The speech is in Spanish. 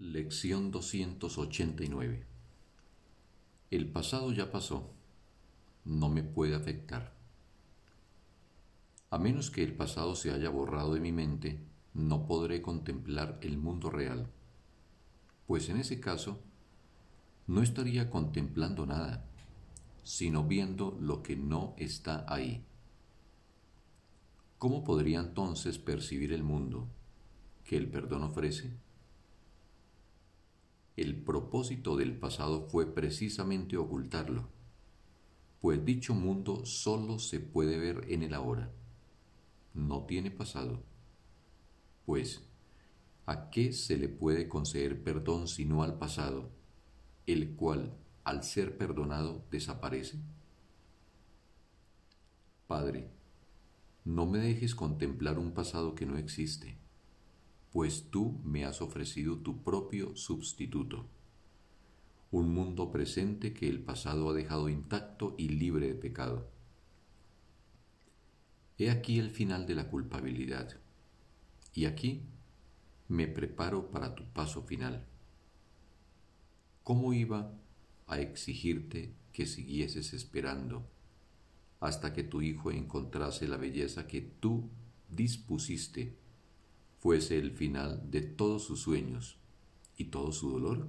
Lección 289 El pasado ya pasó, no me puede afectar. A menos que el pasado se haya borrado de mi mente, no podré contemplar el mundo real, pues en ese caso no estaría contemplando nada, sino viendo lo que no está ahí. ¿Cómo podría entonces percibir el mundo que el perdón ofrece? Propósito del pasado fue precisamente ocultarlo, pues dicho mundo solo se puede ver en el ahora. No tiene pasado, pues ¿a qué se le puede conceder perdón sino al pasado, el cual, al ser perdonado, desaparece? Padre, no me dejes contemplar un pasado que no existe pues tú me has ofrecido tu propio sustituto, un mundo presente que el pasado ha dejado intacto y libre de pecado. He aquí el final de la culpabilidad, y aquí me preparo para tu paso final. ¿Cómo iba a exigirte que siguieses esperando hasta que tu hijo encontrase la belleza que tú dispusiste fuese el final de todos sus sueños y todo su dolor?